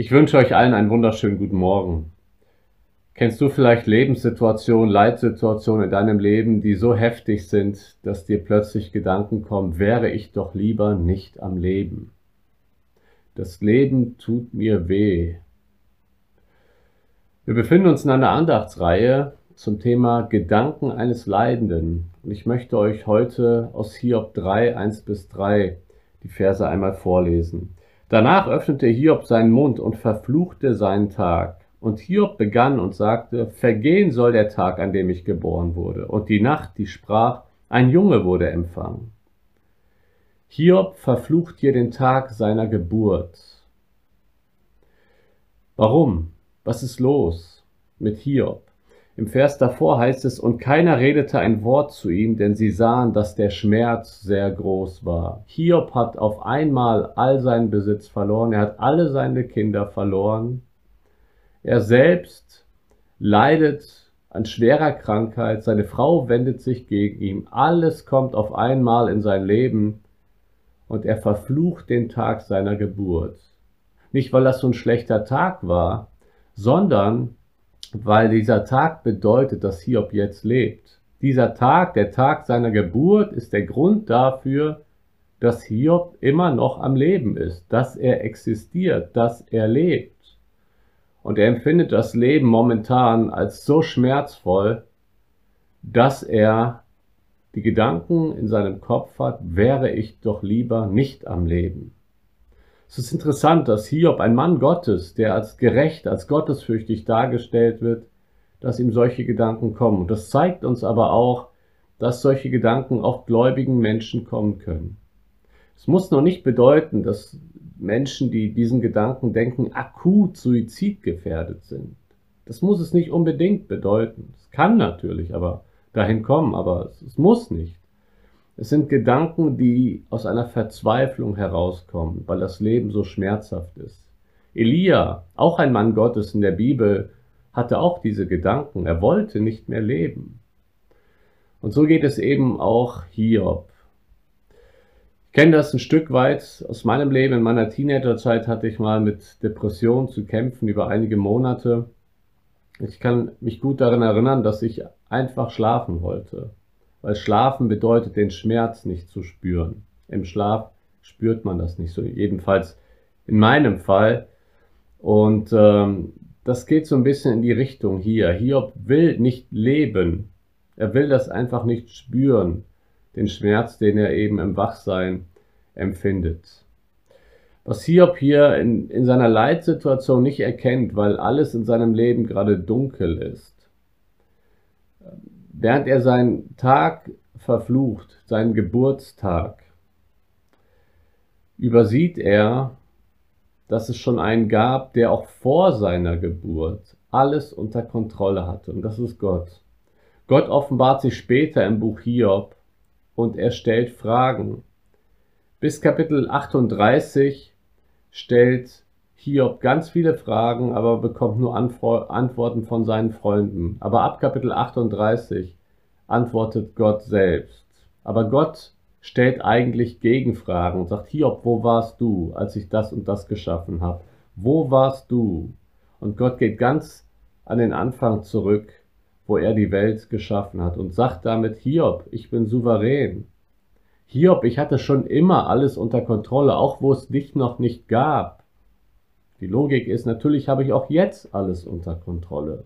Ich wünsche euch allen einen wunderschönen guten Morgen. Kennst du vielleicht Lebenssituationen, Leitsituationen in deinem Leben, die so heftig sind, dass dir plötzlich Gedanken kommen, wäre ich doch lieber nicht am Leben. Das Leben tut mir weh. Wir befinden uns in einer Andachtsreihe zum Thema Gedanken eines Leidenden. Und ich möchte euch heute aus Hiob 3, 1 bis 3 die Verse einmal vorlesen. Danach öffnete Hiob seinen Mund und verfluchte seinen Tag. Und Hiob begann und sagte, Vergehen soll der Tag, an dem ich geboren wurde, und die Nacht, die sprach, ein Junge wurde empfangen. Hiob verflucht hier den Tag seiner Geburt. Warum? Was ist los mit Hiob? Im Vers davor heißt es, und keiner redete ein Wort zu ihm, denn sie sahen, dass der Schmerz sehr groß war. Hiob hat auf einmal all seinen Besitz verloren, er hat alle seine Kinder verloren. Er selbst leidet an schwerer Krankheit, seine Frau wendet sich gegen ihn, alles kommt auf einmal in sein Leben und er verflucht den Tag seiner Geburt. Nicht, weil das so ein schlechter Tag war, sondern weil dieser Tag bedeutet, dass Hiob jetzt lebt. Dieser Tag, der Tag seiner Geburt, ist der Grund dafür, dass Hiob immer noch am Leben ist, dass er existiert, dass er lebt. Und er empfindet das Leben momentan als so schmerzvoll, dass er die Gedanken in seinem Kopf hat, wäre ich doch lieber nicht am Leben. Es ist interessant, dass Hiob, ein Mann Gottes, der als gerecht, als gottesfürchtig dargestellt wird, dass ihm solche Gedanken kommen. Und das zeigt uns aber auch, dass solche Gedanken auch gläubigen Menschen kommen können. Es muss noch nicht bedeuten, dass Menschen, die diesen Gedanken denken, akut suizidgefährdet sind. Das muss es nicht unbedingt bedeuten. Es kann natürlich aber dahin kommen, aber es muss nicht. Es sind Gedanken, die aus einer Verzweiflung herauskommen, weil das Leben so schmerzhaft ist. Elia, auch ein Mann Gottes in der Bibel, hatte auch diese Gedanken. Er wollte nicht mehr leben. Und so geht es eben auch Hiob. Ich kenne das ein Stück weit aus meinem Leben. In meiner Teenagerzeit hatte ich mal mit Depressionen zu kämpfen über einige Monate. Ich kann mich gut daran erinnern, dass ich einfach schlafen wollte weil Schlafen bedeutet, den Schmerz nicht zu spüren. Im Schlaf spürt man das nicht so, jedenfalls in meinem Fall. Und ähm, das geht so ein bisschen in die Richtung hier. Hiob will nicht leben. Er will das einfach nicht spüren, den Schmerz, den er eben im Wachsein empfindet. Was Hiob hier in, in seiner Leitsituation nicht erkennt, weil alles in seinem Leben gerade dunkel ist, während er seinen Tag verflucht, seinen Geburtstag, übersieht er, dass es schon einen gab, der auch vor seiner Geburt alles unter Kontrolle hatte. Und das ist Gott. Gott offenbart sich später im Buch Hiob und er stellt Fragen. Bis Kapitel 38 stellt Hiob ganz viele Fragen, aber bekommt nur Antworten von seinen Freunden. Aber ab Kapitel 38 antwortet Gott selbst. Aber Gott stellt eigentlich Gegenfragen und sagt, Hiob, wo warst du, als ich das und das geschaffen habe? Wo warst du? Und Gott geht ganz an den Anfang zurück, wo er die Welt geschaffen hat und sagt damit, Hiob, ich bin souverän. Hiob, ich hatte schon immer alles unter Kontrolle, auch wo es dich noch nicht gab. Die Logik ist, natürlich habe ich auch jetzt alles unter Kontrolle.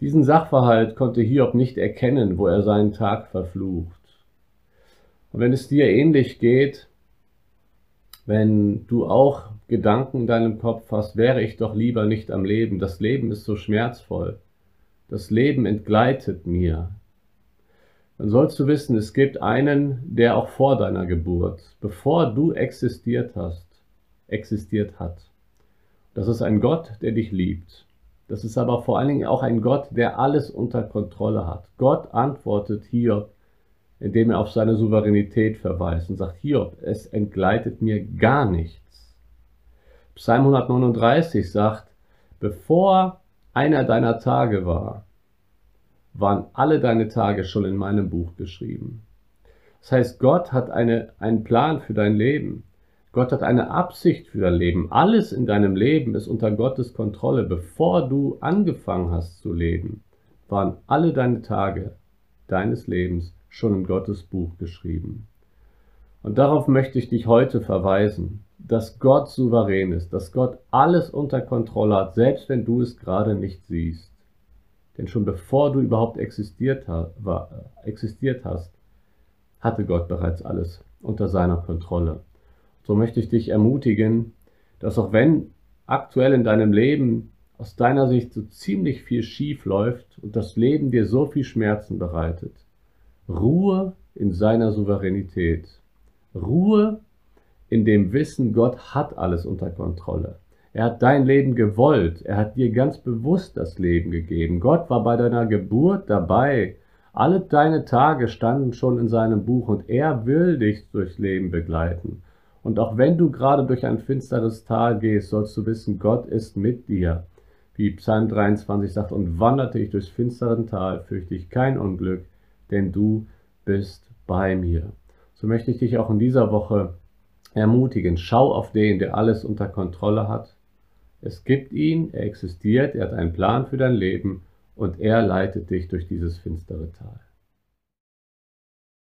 Diesen Sachverhalt konnte Hiob nicht erkennen, wo er seinen Tag verflucht. Und wenn es dir ähnlich geht, wenn du auch Gedanken in deinem Kopf hast, wäre ich doch lieber nicht am Leben, das Leben ist so schmerzvoll, das Leben entgleitet mir, dann sollst du wissen, es gibt einen, der auch vor deiner Geburt, bevor du existiert hast, existiert hat. Das ist ein Gott, der dich liebt. Das ist aber vor allen Dingen auch ein Gott, der alles unter Kontrolle hat. Gott antwortet Hiob, indem er auf seine Souveränität verweist und sagt, Hiob, es entgleitet mir gar nichts. Psalm 139 sagt, bevor einer deiner Tage war, waren alle deine Tage schon in meinem Buch geschrieben. Das heißt, Gott hat eine, einen Plan für dein Leben. Gott hat eine Absicht für dein Leben. Alles in deinem Leben ist unter Gottes Kontrolle. Bevor du angefangen hast zu leben, waren alle deine Tage deines Lebens schon in Gottes Buch geschrieben. Und darauf möchte ich dich heute verweisen, dass Gott souverän ist, dass Gott alles unter Kontrolle hat, selbst wenn du es gerade nicht siehst. Denn schon bevor du überhaupt existiert, existiert hast, hatte Gott bereits alles unter seiner Kontrolle. So möchte ich dich ermutigen, dass auch wenn aktuell in deinem Leben aus deiner Sicht so ziemlich viel schief läuft und das Leben dir so viel Schmerzen bereitet, Ruhe in seiner Souveränität. Ruhe in dem Wissen, Gott hat alles unter Kontrolle. Er hat dein Leben gewollt. Er hat dir ganz bewusst das Leben gegeben. Gott war bei deiner Geburt dabei. Alle deine Tage standen schon in seinem Buch und er will dich durchs Leben begleiten. Und auch wenn du gerade durch ein finsteres Tal gehst, sollst du wissen, Gott ist mit dir. Wie Psalm 23 sagt, und wanderte ich durchs finstere Tal, fürchte ich kein Unglück, denn du bist bei mir. So möchte ich dich auch in dieser Woche ermutigen. Schau auf den, der alles unter Kontrolle hat es gibt ihn, er existiert, er hat einen Plan für dein Leben und er leitet dich durch dieses finstere Tal.